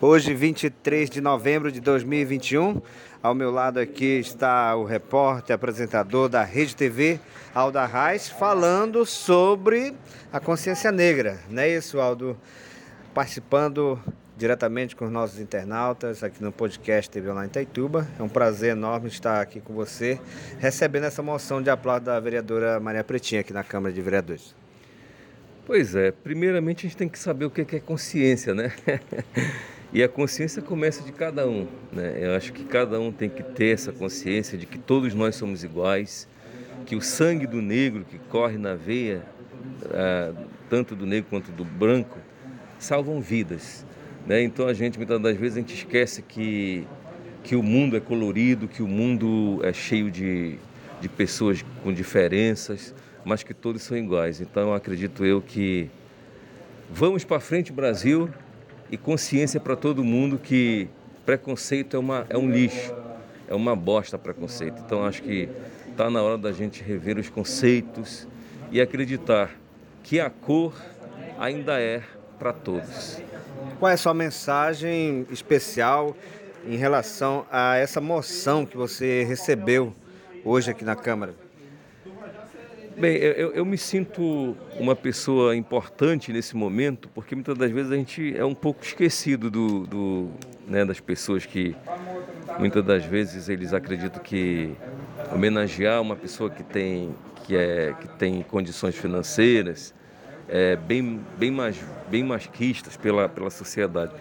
Hoje, 23 de novembro de 2021, ao meu lado aqui está o repórter, apresentador da Rede TV, Alda Reis, falando sobre a consciência negra, não é isso, Aldo? Participando diretamente com os nossos internautas aqui no podcast TV Online Itaituba. É um prazer enorme estar aqui com você, recebendo essa moção de aplauso da vereadora Maria Pretinha aqui na Câmara de Vereadores. Pois é, primeiramente a gente tem que saber o que é consciência, né? E a consciência começa de cada um, né? Eu acho que cada um tem que ter essa consciência de que todos nós somos iguais, que o sangue do negro que corre na veia, ah, tanto do negro quanto do branco, salvam vidas, né? Então a gente muitas das vezes a gente esquece que que o mundo é colorido, que o mundo é cheio de, de pessoas com diferenças, mas que todos são iguais. Então acredito eu que vamos para frente, Brasil, e consciência para todo mundo que preconceito é, uma, é um lixo, é uma bosta preconceito. Então acho que está na hora da gente rever os conceitos e acreditar que a cor ainda é para todos. Qual é a sua mensagem especial em relação a essa moção que você recebeu hoje aqui na Câmara? Bem, eu, eu, me sinto uma pessoa importante nesse momento, porque muitas das vezes a gente é um pouco esquecido do, do né, das pessoas que muitas das vezes eles acreditam que homenagear uma pessoa que tem, que é, que tem condições financeiras é bem, bem, mais, bem masquistas pela, pela sociedade.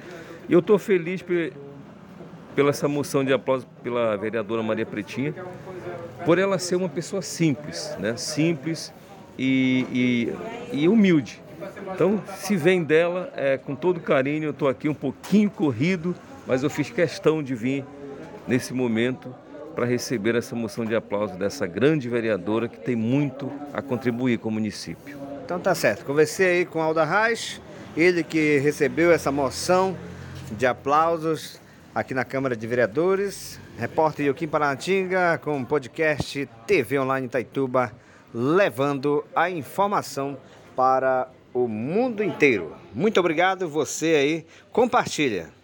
E eu estou feliz pela essa moção de aplauso pela vereadora Maria Pretinha, por ela ser uma pessoa simples, né? simples e, e, e humilde. Então, se vem dela, é, com todo carinho, eu estou aqui um pouquinho corrido, mas eu fiz questão de vir nesse momento para receber essa moção de aplauso dessa grande vereadora que tem muito a contribuir com o município. Então tá certo. Conversei aí com Alda Reis, ele que recebeu essa moção de aplausos aqui na Câmara de Vereadores. Repórter Yoquim Paranatinga com o podcast TV Online Itaituba, levando a informação para o mundo inteiro. Muito obrigado, você aí, compartilha.